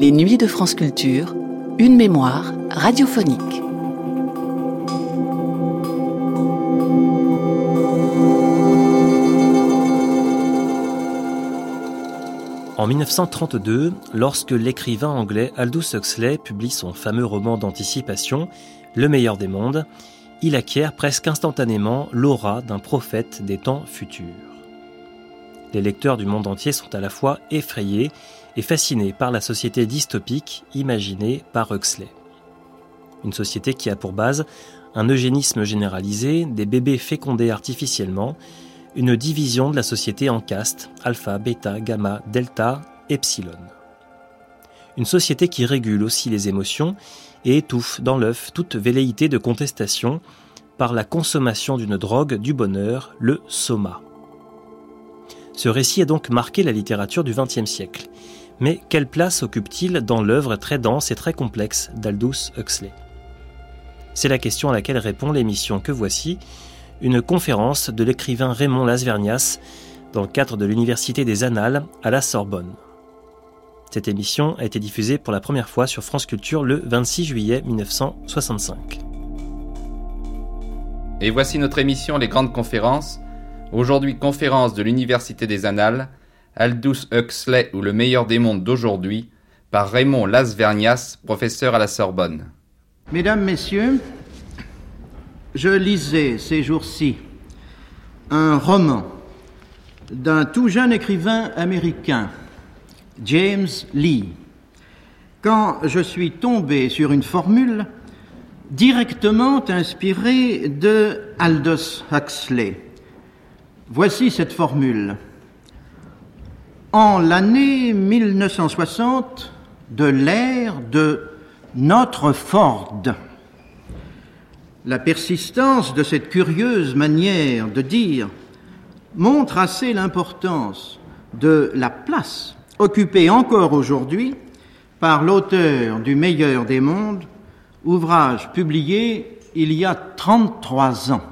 Les nuits de France Culture, une mémoire radiophonique. En 1932, lorsque l'écrivain anglais Aldous Huxley publie son fameux roman d'anticipation, Le meilleur des mondes, il acquiert presque instantanément l'aura d'un prophète des temps futurs. Les lecteurs du monde entier sont à la fois effrayés et fascinés par la société dystopique imaginée par Huxley. Une société qui a pour base un eugénisme généralisé, des bébés fécondés artificiellement, une division de la société en castes, alpha, bêta, gamma, delta, epsilon. Une société qui régule aussi les émotions et étouffe dans l'œuf toute velléité de contestation par la consommation d'une drogue du bonheur, le soma. Ce récit a donc marqué la littérature du XXe siècle. Mais quelle place occupe-t-il dans l'œuvre très dense et très complexe d'Aldous Huxley? C'est la question à laquelle répond l'émission que voici, une conférence de l'écrivain Raymond Lasvernias dans le cadre de l'Université des Annales à la Sorbonne. Cette émission a été diffusée pour la première fois sur France Culture le 26 juillet 1965. Et voici notre émission Les Grandes Conférences. Aujourd'hui, conférence de l'Université des Annales, Aldous Huxley ou le meilleur des mondes d'aujourd'hui, par Raymond Lasvernias, professeur à la Sorbonne. Mesdames, Messieurs, je lisais ces jours-ci un roman d'un tout jeune écrivain américain, James Lee, quand je suis tombé sur une formule directement inspirée de Aldous Huxley. Voici cette formule. En l'année 1960 de l'ère de notre Ford, la persistance de cette curieuse manière de dire montre assez l'importance de la place occupée encore aujourd'hui par l'auteur du meilleur des mondes, ouvrage publié il y a 33 ans.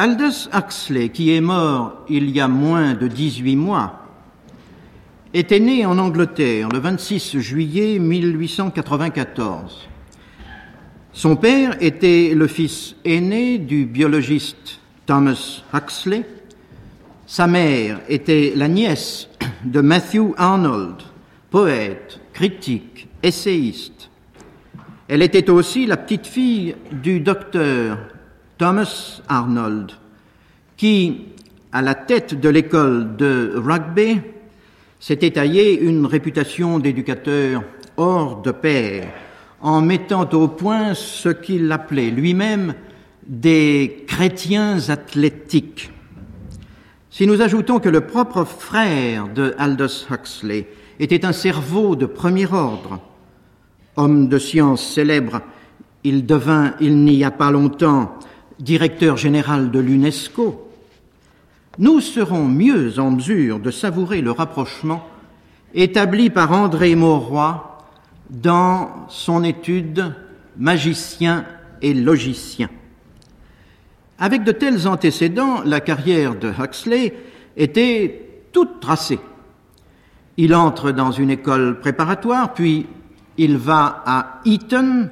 Aldous Huxley, qui est mort il y a moins de 18 mois, était né en Angleterre le 26 juillet 1894. Son père était le fils aîné du biologiste Thomas Huxley. Sa mère était la nièce de Matthew Arnold, poète, critique, essayiste. Elle était aussi la petite fille du docteur Thomas Arnold, qui, à la tête de l'école de rugby, s'était taillé une réputation d'éducateur hors de pair en mettant au point ce qu'il appelait lui-même des chrétiens athlétiques. Si nous ajoutons que le propre frère de Aldous Huxley était un cerveau de premier ordre, homme de science célèbre, il devint, il n'y a pas longtemps, directeur général de l'UNESCO, nous serons mieux en mesure de savourer le rapprochement établi par André Mauroy dans son étude Magicien et logicien. Avec de tels antécédents, la carrière de Huxley était toute tracée. Il entre dans une école préparatoire, puis il va à Eton,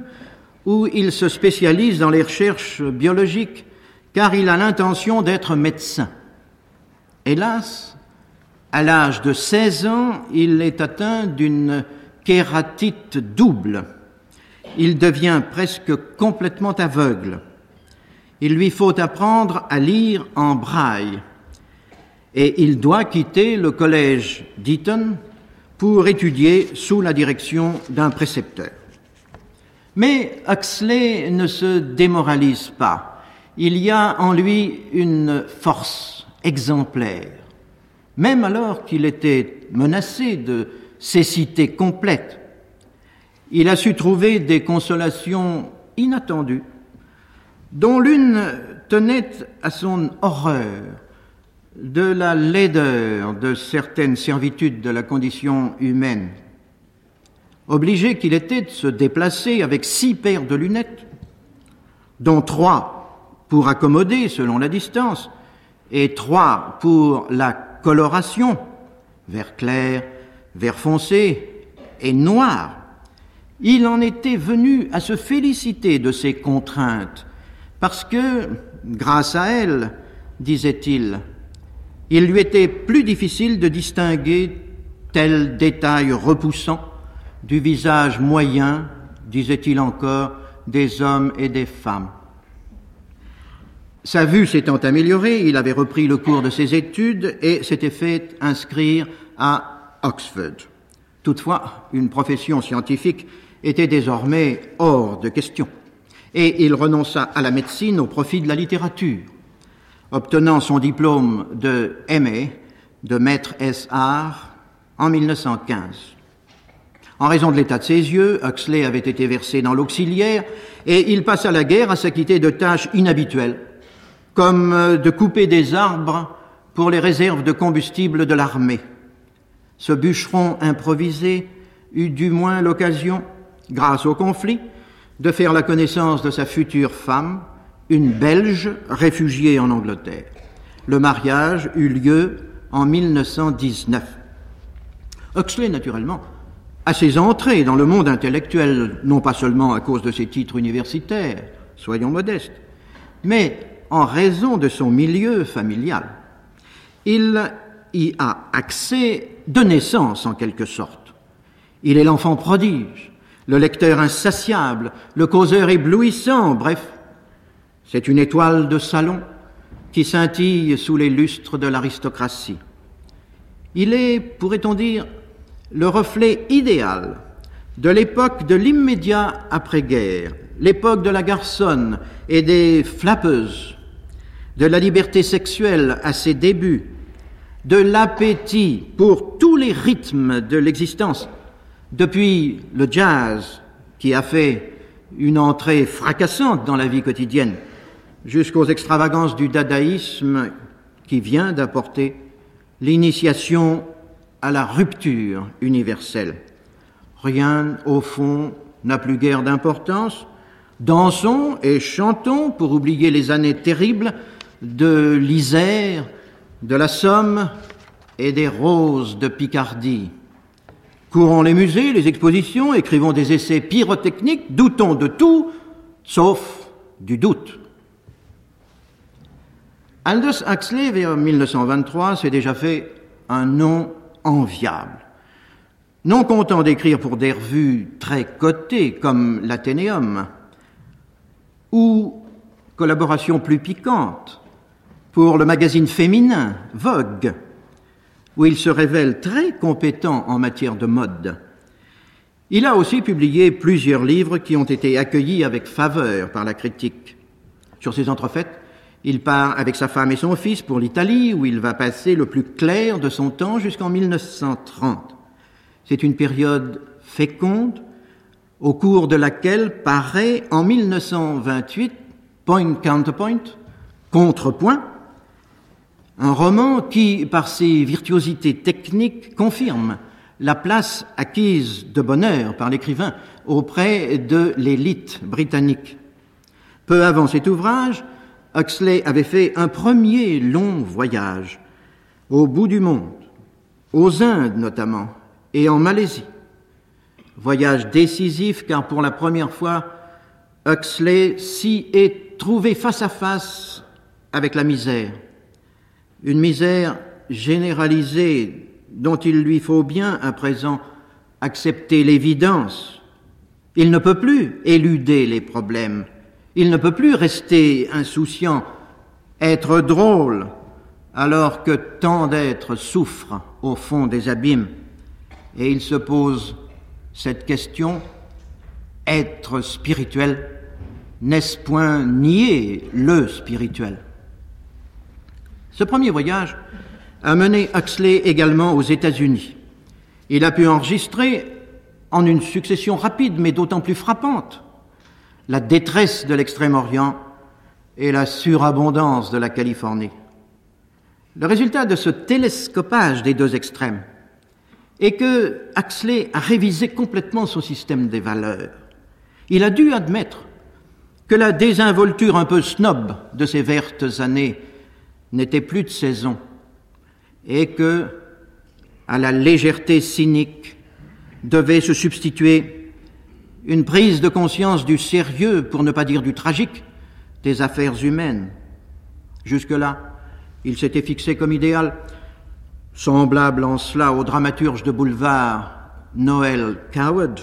où il se spécialise dans les recherches biologiques, car il a l'intention d'être médecin. Hélas, à l'âge de 16 ans, il est atteint d'une kératite double. Il devient presque complètement aveugle. Il lui faut apprendre à lire en braille. Et il doit quitter le collège d'Eton pour étudier sous la direction d'un précepteur. Mais Huxley ne se démoralise pas. Il y a en lui une force exemplaire. Même alors qu'il était menacé de cécité complète. Il a su trouver des consolations inattendues, dont l'une tenait à son horreur de la laideur de certaines servitudes de la condition humaine. Obligé qu'il était de se déplacer avec six paires de lunettes, dont trois pour accommoder selon la distance, et trois pour la coloration, vert clair, vert foncé et noir, il en était venu à se féliciter de ces contraintes, parce que, grâce à elles, disait-il, il lui était plus difficile de distinguer tel détail repoussant du visage moyen, disait-il encore, des hommes et des femmes. Sa vue s'étant améliorée, il avait repris le cours de ses études et s'était fait inscrire à Oxford. Toutefois, une profession scientifique était désormais hors de question, et il renonça à la médecine au profit de la littérature, obtenant son diplôme de MA, de maître S.R., en 1915. En raison de l'état de ses yeux, Huxley avait été versé dans l'auxiliaire et il passa la guerre à s'acquitter de tâches inhabituelles, comme euh, de couper des arbres pour les réserves de combustible de l'armée. Ce bûcheron improvisé eut du moins l'occasion, grâce au conflit, de faire la connaissance de sa future femme, une Belge réfugiée en Angleterre. Le mariage eut lieu en 1919. Huxley, naturellement, a ses entrées dans le monde intellectuel, non pas seulement à cause de ses titres universitaires, soyons modestes, mais en raison de son milieu familial. Il y a accès de naissance en quelque sorte. Il est l'enfant prodige, le lecteur insatiable, le causeur éblouissant, bref, c'est une étoile de salon qui scintille sous les lustres de l'aristocratie. Il est, pourrait-on dire, le reflet idéal de l'époque de l'immédiat après-guerre, l'époque de la garçonne et des flappeuses, de la liberté sexuelle à ses débuts, de l'appétit pour tous les rythmes de l'existence, depuis le jazz qui a fait une entrée fracassante dans la vie quotidienne, jusqu'aux extravagances du dadaïsme qui vient d'apporter l'initiation à la rupture universelle. Rien, au fond, n'a plus guère d'importance. Dansons et chantons pour oublier les années terribles de l'Isère, de la Somme et des roses de Picardie. Courons les musées, les expositions, écrivons des essais pyrotechniques, doutons de tout, sauf du doute. Aldous Huxley, vers 1923, s'est déjà fait un nom enviable. Non content d'écrire pour des revues très cotées comme l'Athénéum, ou collaboration plus piquante pour le magazine féminin Vogue, où il se révèle très compétent en matière de mode. Il a aussi publié plusieurs livres qui ont été accueillis avec faveur par la critique. Sur ces entrefaites, il part avec sa femme et son fils pour l'Italie, où il va passer le plus clair de son temps jusqu'en 1930. C'est une période féconde, au cours de laquelle paraît en 1928 Point Counterpoint, Contrepoint, un roman qui, par ses virtuosités techniques, confirme la place acquise de bonheur par l'écrivain auprès de l'élite britannique. Peu avant cet ouvrage, Huxley avait fait un premier long voyage au bout du monde, aux Indes notamment, et en Malaisie. Voyage décisif car pour la première fois, Huxley s'y est trouvé face à face avec la misère une misère généralisée dont il lui faut bien à présent accepter l'évidence. Il ne peut plus éluder les problèmes, il ne peut plus rester insouciant, être drôle, alors que tant d'êtres souffrent au fond des abîmes. Et il se pose cette question, être spirituel, n'est-ce point nier le spirituel? Ce premier voyage a mené Huxley également aux États-Unis. Il a pu enregistrer, en une succession rapide mais d'autant plus frappante, la détresse de l'Extrême-Orient et la surabondance de la Californie. Le résultat de ce télescopage des deux extrêmes est que Huxley a révisé complètement son système des valeurs. Il a dû admettre que la désinvolture un peu snob de ces vertes années n'était plus de saison et que à la légèreté cynique devait se substituer une prise de conscience du sérieux, pour ne pas dire du tragique, des affaires humaines. Jusque-là, il s'était fixé comme idéal, semblable en cela au dramaturge de boulevard Noel Coward,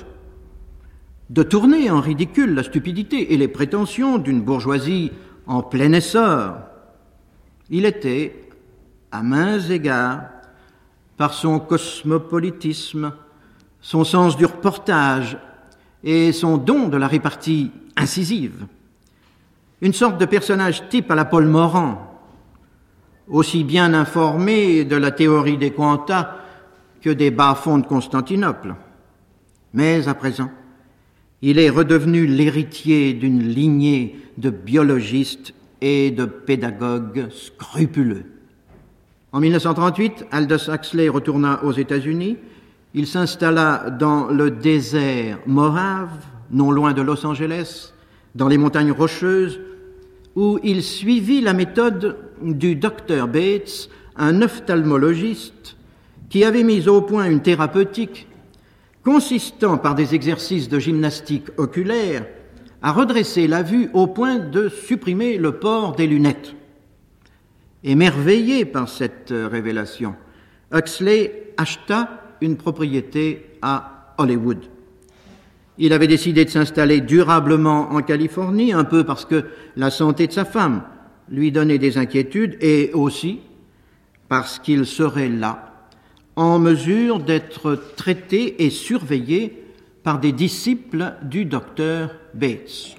de tourner en ridicule la stupidité et les prétentions d'une bourgeoisie en plein essor. Il était, à mains égards, par son cosmopolitisme, son sens du reportage et son don de la répartie incisive, une sorte de personnage type à la Paul Morand, aussi bien informé de la théorie des quantas que des bas-fonds de Constantinople. Mais à présent, il est redevenu l'héritier d'une lignée de biologistes et de pédagogues scrupuleux. En 1938, Aldous Huxley retourna aux États-Unis. Il s'installa dans le désert morave, non loin de Los Angeles, dans les montagnes rocheuses, où il suivit la méthode du docteur Bates, un ophtalmologiste qui avait mis au point une thérapeutique consistant par des exercices de gymnastique oculaire à redresser la vue au point de supprimer le port des lunettes. Émerveillé par cette euh, révélation, Huxley acheta une propriété à Hollywood. Il avait décidé de s'installer durablement en Californie, un peu parce que la santé de sa femme lui donnait des inquiétudes et aussi parce qu'il serait là, en mesure d'être traité et surveillé par des disciples du docteur Bates.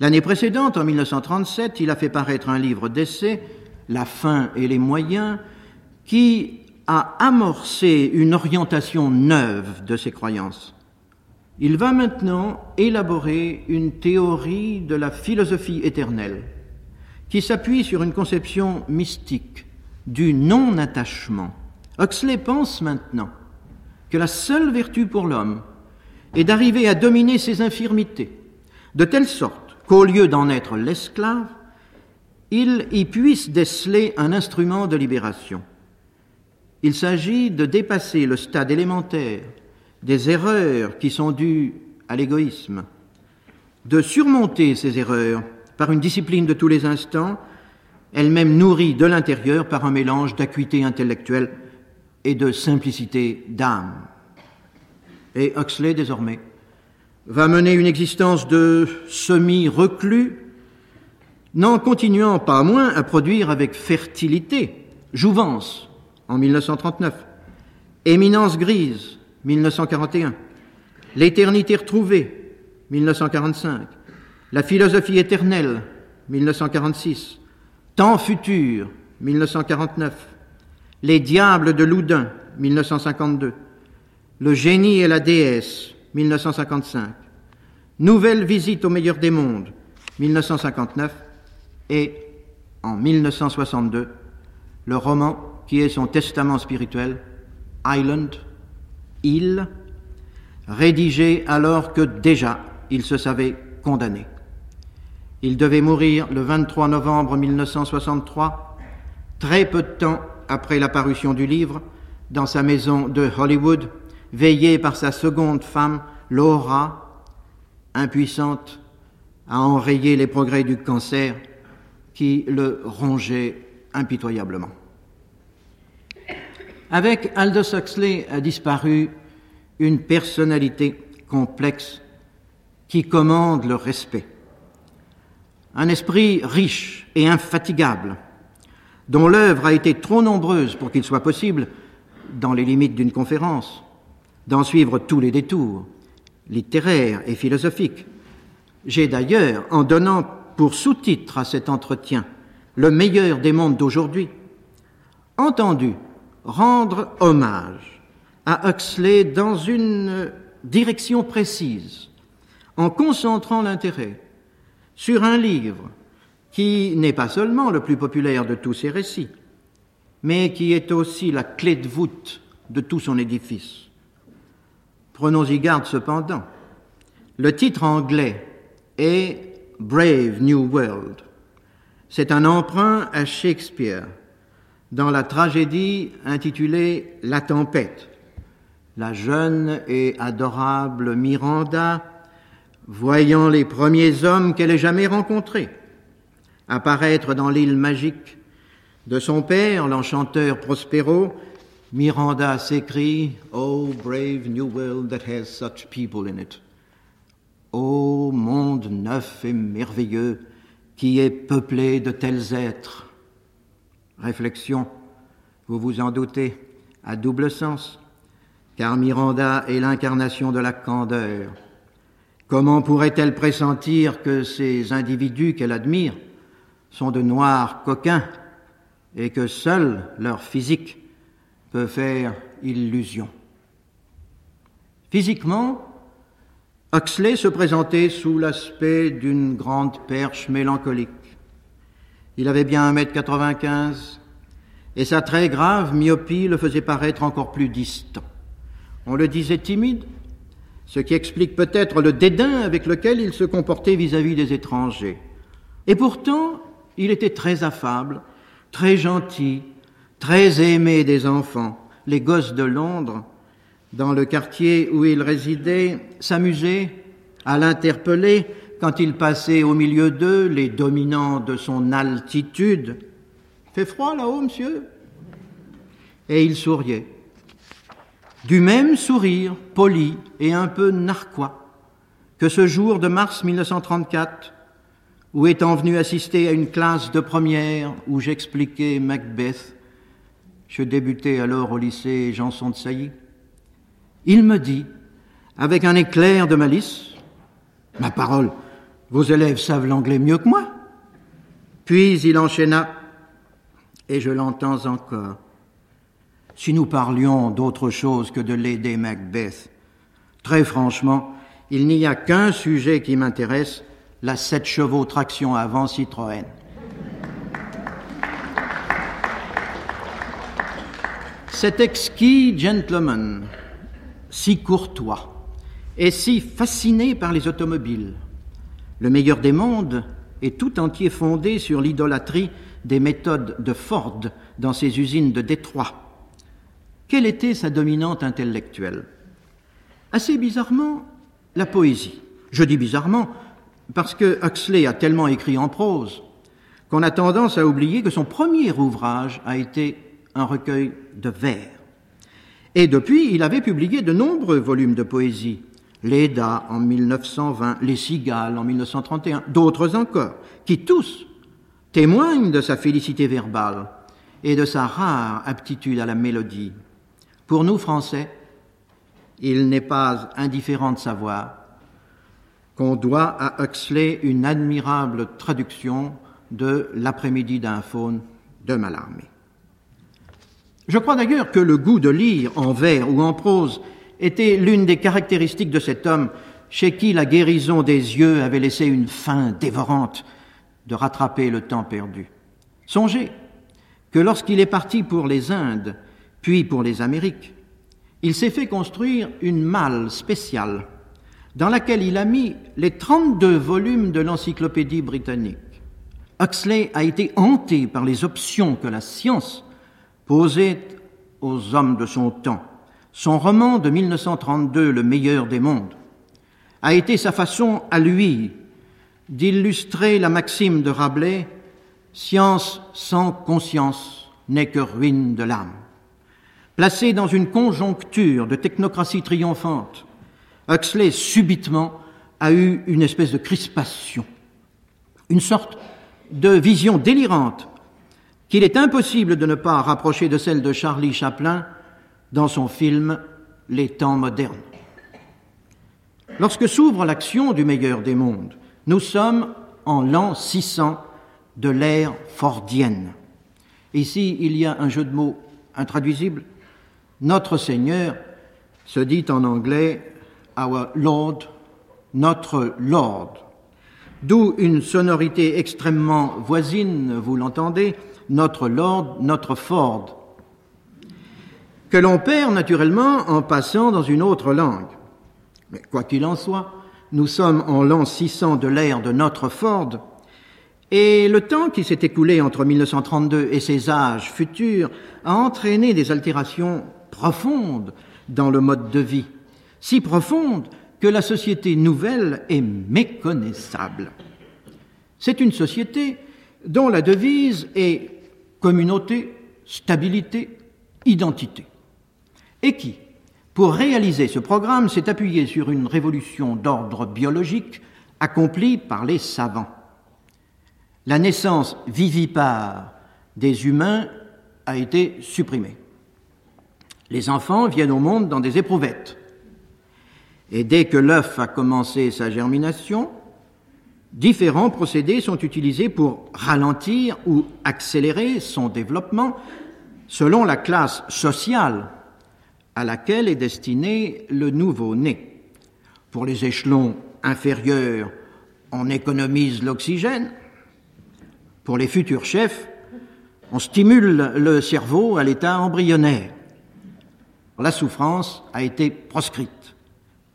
L'année précédente, en 1937, il a fait paraître un livre d'essai, La fin et les moyens, qui a amorcé une orientation neuve de ses croyances. Il va maintenant élaborer une théorie de la philosophie éternelle qui s'appuie sur une conception mystique du non-attachement. Huxley pense maintenant que la seule vertu pour l'homme est d'arriver à dominer ses infirmités, de telle sorte qu'au lieu d'en être l'esclave, il y puisse déceler un instrument de libération. Il s'agit de dépasser le stade élémentaire des erreurs qui sont dues à l'égoïsme, de surmonter ces erreurs par une discipline de tous les instants, elle-même nourrie de l'intérieur par un mélange d'acuité intellectuelle et de simplicité d'âme. Et Huxley, désormais, va mener une existence de semi-reclus, n'en continuant pas moins à produire avec fertilité Jouvence en 1939, Éminence grise 1941, L'éternité retrouvée 1945, La philosophie éternelle 1946, Temps futur 1949, Les diables de Loudun 1952, Le génie et la déesse 1955, Nouvelle visite au meilleur des mondes 1959 et en 1962 le roman qui est son testament spirituel, Island, Île, rédigé alors que déjà il se savait condamné. Il devait mourir le 23 novembre 1963, très peu de temps après la parution du livre, dans sa maison de Hollywood, veillé par sa seconde femme, Laura, impuissante à enrayer les progrès du cancer qui le rongeait impitoyablement. Avec Aldous Huxley a disparu une personnalité complexe qui commande le respect. Un esprit riche et infatigable, dont l'œuvre a été trop nombreuse pour qu'il soit possible, dans les limites d'une conférence, d'en suivre tous les détours, littéraires et philosophiques. J'ai d'ailleurs, en donnant pour sous-titre à cet entretien le meilleur des mondes d'aujourd'hui, entendu rendre hommage à Huxley dans une direction précise, en concentrant l'intérêt sur un livre qui n'est pas seulement le plus populaire de tous ses récits, mais qui est aussi la clé de voûte de tout son édifice. Prenons-y garde cependant. Le titre anglais est Brave New World. C'est un emprunt à Shakespeare, dans la tragédie intitulée La tempête. La jeune et adorable Miranda, voyant les premiers hommes qu'elle ait jamais rencontrés apparaître dans l'île magique de son père, l'enchanteur Prospero, Miranda s'écrie Oh, brave new world that has such people in it. Ô monde neuf et merveilleux qui est peuplé de tels êtres. Réflexion, vous vous en doutez, à double sens, car Miranda est l'incarnation de la candeur. Comment pourrait-elle pressentir que ces individus qu'elle admire sont de noirs coquins et que seul leur physique peut faire illusion? Physiquement, Huxley se présentait sous l'aspect d'une grande perche mélancolique. Il avait bien un mètre quatre-vingt-quinze, et sa très grave myopie le faisait paraître encore plus distant. On le disait timide, ce qui explique peut-être le dédain avec lequel il se comportait vis-à-vis des étrangers. Et pourtant, il était très affable, très gentil, très aimé des enfants. Les gosses de Londres dans le quartier où il résidait, s'amusait à l'interpeller quand il passait au milieu d'eux, les dominants de son altitude. Fait froid là-haut, monsieur? Et il souriait. Du même sourire, poli et un peu narquois, que ce jour de mars 1934, où étant venu assister à une classe de première où j'expliquais Macbeth, je débutais alors au lycée Janson de Sailly, il me dit, avec un éclair de malice, Ma parole, vos élèves savent l'anglais mieux que moi. Puis il enchaîna, et je l'entends encore. Si nous parlions d'autre chose que de l'aider Macbeth, très franchement, il n'y a qu'un sujet qui m'intéresse, la 7 chevaux traction avant Citroën. Cet exquis gentleman si courtois et si fasciné par les automobiles. Le meilleur des mondes est tout entier fondé sur l'idolâtrie des méthodes de Ford dans ses usines de Détroit. Quelle était sa dominante intellectuelle? Assez bizarrement, la poésie. Je dis bizarrement parce que Huxley a tellement écrit en prose qu'on a tendance à oublier que son premier ouvrage a été un recueil de vers. Et depuis, il avait publié de nombreux volumes de poésie. L'Eda en 1920, Les Cigales en 1931, d'autres encore, qui tous témoignent de sa félicité verbale et de sa rare aptitude à la mélodie. Pour nous, Français, il n'est pas indifférent de savoir qu'on doit à Huxley une admirable traduction de L'après-midi d'un faune de Mallarmé. Je crois d'ailleurs que le goût de lire en vers ou en prose était l'une des caractéristiques de cet homme chez qui la guérison des yeux avait laissé une faim dévorante de rattraper le temps perdu. Songez que lorsqu'il est parti pour les Indes, puis pour les Amériques, il s'est fait construire une malle spéciale dans laquelle il a mis les 32 volumes de l'encyclopédie britannique. Huxley a été hanté par les options que la science posé aux hommes de son temps. Son roman de 1932, Le meilleur des mondes, a été sa façon à lui d'illustrer la maxime de Rabelais Science sans conscience n'est que ruine de l'âme. Placé dans une conjoncture de technocratie triomphante, Huxley subitement a eu une espèce de crispation, une sorte de vision délirante qu'il est impossible de ne pas rapprocher de celle de Charlie Chaplin dans son film Les temps modernes. Lorsque s'ouvre l'action du meilleur des mondes, nous sommes en l'an 600 de l'ère fordienne. Ici, il y a un jeu de mots intraduisible. Notre Seigneur se dit en anglais Our Lord, notre Lord, d'où une sonorité extrêmement voisine, vous l'entendez, notre Lord, notre Ford, que l'on perd naturellement en passant dans une autre langue. Mais quoi qu'il en soit, nous sommes en l'an 600 de l'ère de notre Ford, Et le temps qui s'est écoulé entre 1932 et ces âges futurs a entraîné des altérations profondes dans le mode de vie, si profondes que la société nouvelle est méconnaissable. C'est une société dont la devise est communauté, stabilité, identité, et qui, pour réaliser ce programme, s'est appuyée sur une révolution d'ordre biologique accomplie par les savants. La naissance vivipare des humains a été supprimée. Les enfants viennent au monde dans des éprouvettes. Et dès que l'œuf a commencé sa germination, différents procédés sont utilisés pour ralentir ou accélérer son développement selon la classe sociale à laquelle est destiné le nouveau-né. Pour les échelons inférieurs, on économise l'oxygène. Pour les futurs chefs, on stimule le cerveau à l'état embryonnaire. La souffrance a été proscrite,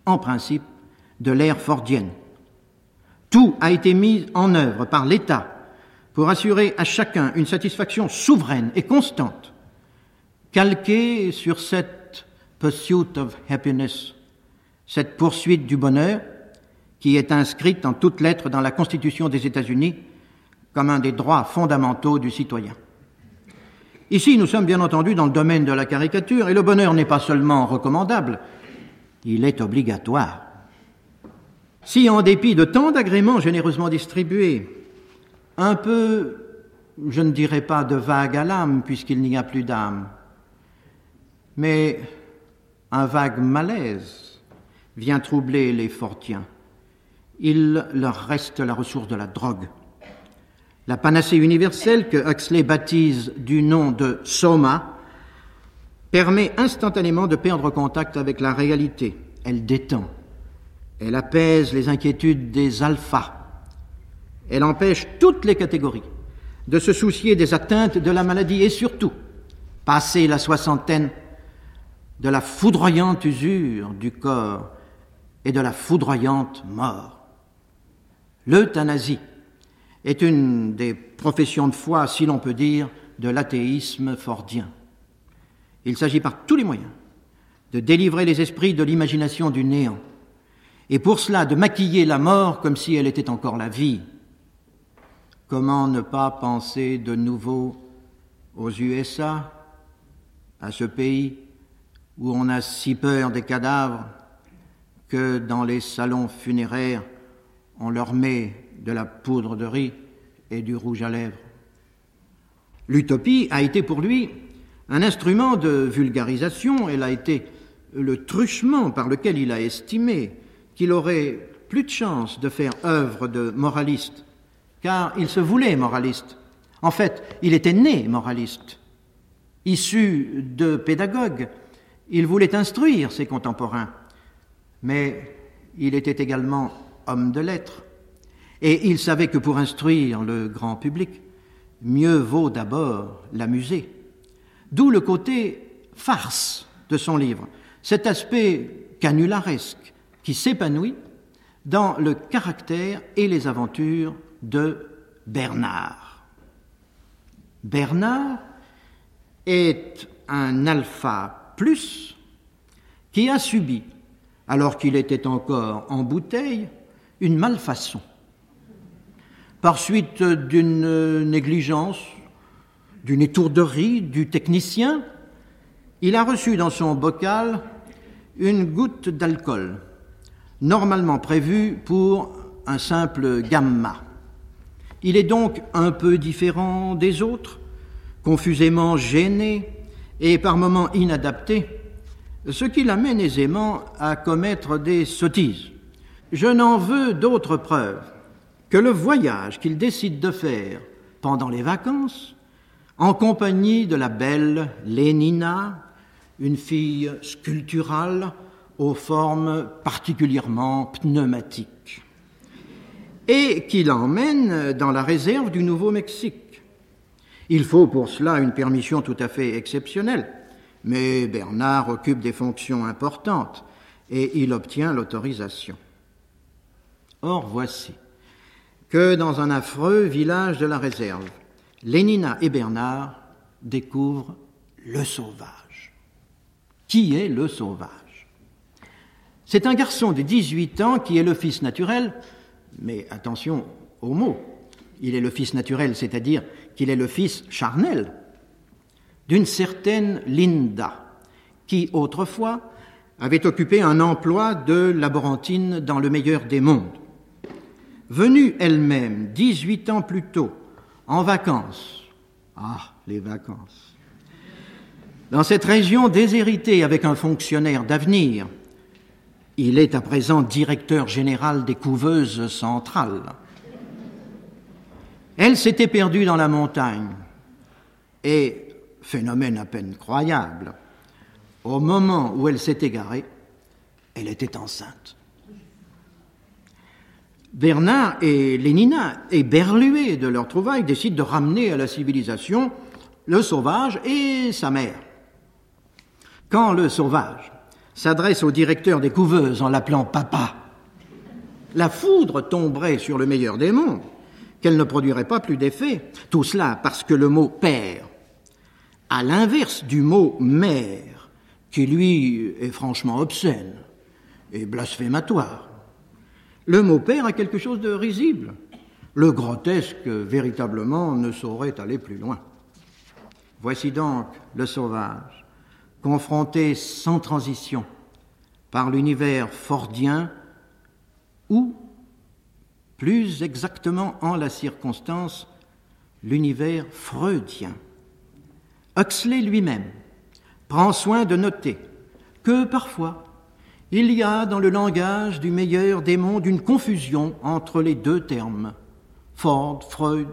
en principe, de l'ère fordienne. Tout a été mis en œuvre par l'État pour assurer à chacun une satisfaction souveraine et constante, calquée sur cette pursuit of happiness, cette poursuite du bonheur qui est inscrite en toutes lettres dans la Constitution des États-Unis comme un des droits fondamentaux du citoyen. Ici, nous sommes bien entendu dans le domaine de la caricature, et le bonheur n'est pas seulement recommandable, il est obligatoire. Si, en dépit de tant d'agréments généreusement distribués, un peu, je ne dirais pas de vague à l'âme, puisqu'il n'y a plus d'âme, mais un vague malaise vient troubler les fortiens, il leur reste la ressource de la drogue. La panacée universelle que Huxley baptise du nom de soma permet instantanément de perdre contact avec la réalité. Elle détend. Elle apaise les inquiétudes des alphas. Elle empêche toutes les catégories de se soucier des atteintes de la maladie et surtout, passer la soixantaine, de la foudroyante usure du corps et de la foudroyante mort. L'euthanasie est une des professions de foi, si l'on peut dire, de l'athéisme fordien. Il s'agit par tous les moyens de délivrer les esprits de l'imagination du néant, et pour cela de maquiller la mort comme si elle était encore la vie. Comment ne pas penser de nouveau aux USA, à ce pays où on a si peur des cadavres que dans les salons funéraires on leur met de la poudre de riz et du rouge à lèvres. L'utopie a été pour lui un instrument de vulgarisation, elle a été le truchement par lequel il a estimé qu'il aurait plus de chance de faire œuvre de moraliste, car il se voulait moraliste. En fait, il était né moraliste. Issu de pédagogue, il voulait instruire ses contemporains, mais il était également homme de lettres. Et il savait que pour instruire le grand public, mieux vaut d'abord l'amuser. D'où le côté farce de son livre, cet aspect canularesque qui s'épanouit dans le caractère et les aventures de Bernard. Bernard est un alpha qui a subi, alors qu'il était encore en bouteille, une malfaçon par suite d'une négligence, d'une étourderie du technicien, il a reçu dans son bocal une goutte d'alcool, normalement prévue pour un simple gamma. Il est donc un peu différent des autres, confusément gêné et par moments inadapté, ce qui l'amène aisément à commettre des sottises. Je n'en veux d'autres preuves que le voyage qu'il décide de faire pendant les vacances, en compagnie de la belle Lénina, une fille sculpturale aux formes particulièrement pneumatiques, et qui l'emmène dans la réserve du Nouveau-Mexique. Il faut pour cela une permission tout à fait exceptionnelle, mais Bernard occupe des fonctions importantes et il obtient l'autorisation. Or voici que dans un affreux village de la réserve, Lénina et Bernard découvrent le sauvage. Qui est le sauvage? C'est un garçon de 18 ans qui est le fils naturel, mais attention au mot, il est le fils naturel, c'est-à-dire qu'il est le fils charnel d'une certaine Linda, qui autrefois avait occupé un emploi de laborantine dans le meilleur des mondes. Venue elle-même, 18 ans plus tôt, en vacances, ah, les vacances, dans cette région déshéritée avec un fonctionnaire d'avenir, il est à présent directeur général des couveuses centrales. Elle s'était perdue dans la montagne et, phénomène à peine croyable, au moment où elle s'est égarée, elle était enceinte. Bernard et Lénina, éberlués de leur trouvaille, décident de ramener à la civilisation le sauvage et sa mère. Quand le sauvage s'adresse au directeur des couveuses en l'appelant papa, la foudre tomberait sur le meilleur des mondes, qu'elle ne produirait pas plus d'effet. Tout cela parce que le mot père, à l'inverse du mot mère, qui lui est franchement obscène et blasphématoire, le mot père a quelque chose de risible. Le grotesque, véritablement, ne saurait aller plus loin. Voici donc le sauvage, confronté sans transition par l'univers fordien ou, plus exactement en la circonstance, l'univers freudien. Huxley lui-même prend soin de noter que parfois il y a dans le langage du meilleur des mondes une confusion entre les deux termes, Ford, Freud,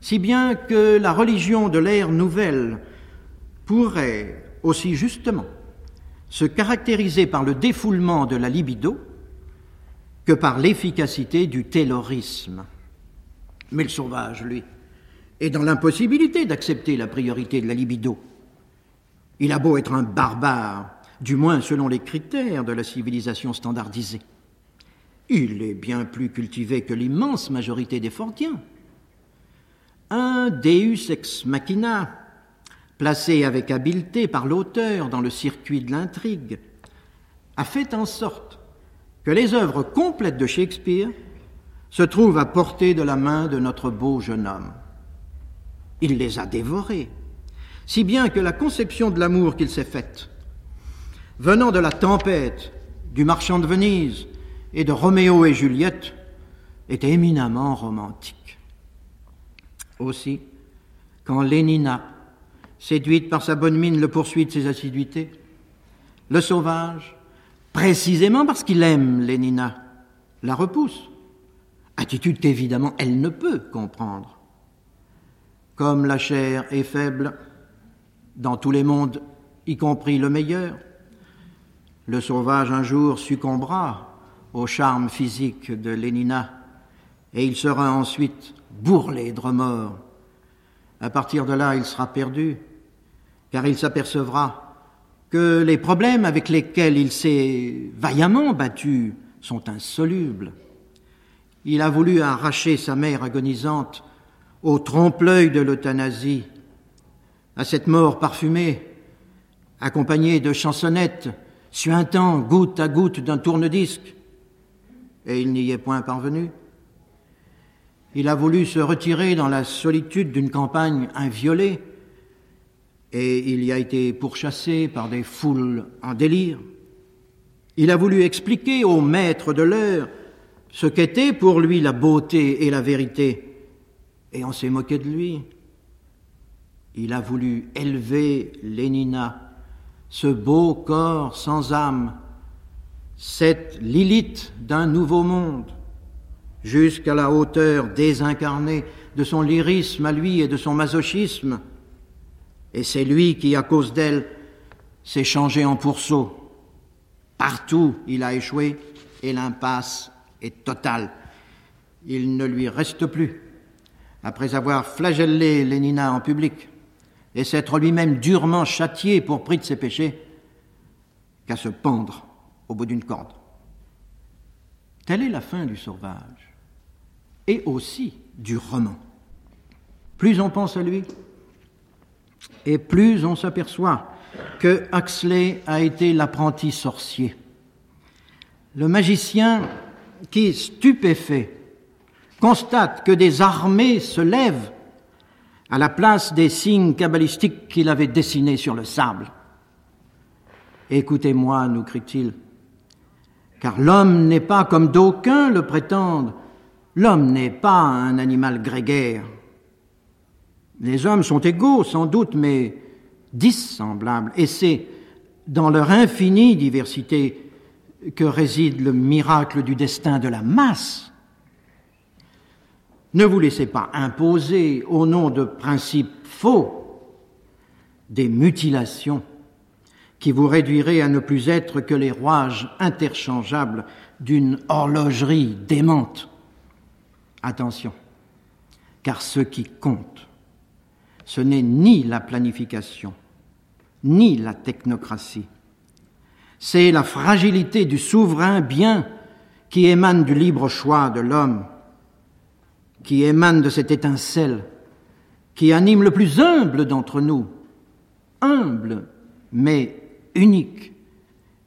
si bien que la religion de l'ère nouvelle pourrait aussi justement se caractériser par le défoulement de la libido que par l'efficacité du taylorisme. Mais le sauvage, lui, est dans l'impossibilité d'accepter la priorité de la libido. Il a beau être un barbare, du moins selon les critères de la civilisation standardisée. Il est bien plus cultivé que l'immense majorité des Fordiens. Un Deus ex machina, placé avec habileté par l'auteur dans le circuit de l'intrigue, a fait en sorte que les œuvres complètes de Shakespeare se trouvent à portée de la main de notre beau jeune homme. Il les a dévorées, si bien que la conception de l'amour qu'il s'est faite venant de la tempête, du marchand de Venise et de Roméo et Juliette, est éminemment romantique. Aussi, quand Lénina, séduite par sa bonne mine, le poursuit de ses assiduités, le sauvage, précisément parce qu'il aime Lénina, la repousse, attitude qu'évidemment elle ne peut comprendre. Comme la chair est faible dans tous les mondes, y compris le meilleur, le sauvage un jour succombera au charme physique de Lénina et il sera ensuite bourrelé de remords. À partir de là, il sera perdu, car il s'apercevra que les problèmes avec lesquels il s'est vaillamment battu sont insolubles. Il a voulu arracher sa mère agonisante au trompe-l'œil de l'euthanasie, à cette mort parfumée, accompagnée de chansonnettes suintant goutte à goutte d'un tourne-disque, et il n'y est point parvenu. Il a voulu se retirer dans la solitude d'une campagne inviolée, et il y a été pourchassé par des foules en délire. Il a voulu expliquer au maître de l'heure ce qu'était pour lui la beauté et la vérité, et on s'est moqué de lui. Il a voulu élever Lénina ce beau corps sans âme, cette Lilith d'un nouveau monde, jusqu'à la hauteur désincarnée de son lyrisme à lui et de son masochisme. Et c'est lui qui, à cause d'elle, s'est changé en pourceau. Partout, il a échoué et l'impasse est totale. Il ne lui reste plus, après avoir flagellé Lénina en public, et s'être lui-même durement châtié pour prix de ses péchés, qu'à se pendre au bout d'une corde. Telle est la fin du sauvage. et aussi du roman. Plus on pense à lui, et plus on s'aperçoit que Huxley a été l'apprenti sorcier, le magicien qui, stupéfait, constate que des armées se lèvent à la place des signes cabalistiques qu'il avait dessinés sur le sable. Écoutez-moi, nous crie-t-il, car l'homme n'est pas comme d'aucuns le prétendent, l'homme n'est pas un animal grégaire. Les hommes sont égaux, sans doute, mais dissemblables, et c'est dans leur infinie diversité que réside le miracle du destin de la masse. Ne vous laissez pas imposer au nom de principes faux des mutilations qui vous réduiraient à ne plus être que les rouages interchangeables d'une horlogerie démente. Attention, car ce qui compte, ce n'est ni la planification, ni la technocratie, c'est la fragilité du souverain bien qui émane du libre choix de l'homme, qui émane de cette étincelle qui anime le plus humble d'entre nous, humble mais unique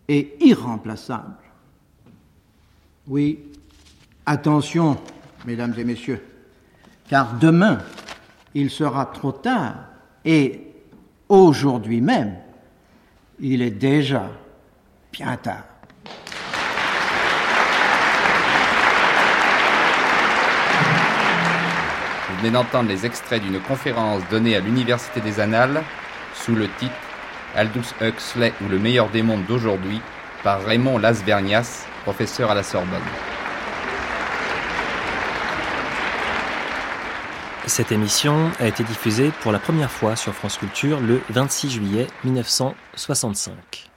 et irremplaçable. Oui, attention, mesdames et messieurs, car demain, il sera trop tard et aujourd'hui même, il est déjà bien tard. Vous venez d'entendre les extraits d'une conférence donnée à l'Université des Annales sous le titre Aldous Huxley ou le meilleur des mondes d'aujourd'hui par Raymond Lasvernias, professeur à la Sorbonne. Cette émission a été diffusée pour la première fois sur France Culture le 26 juillet 1965.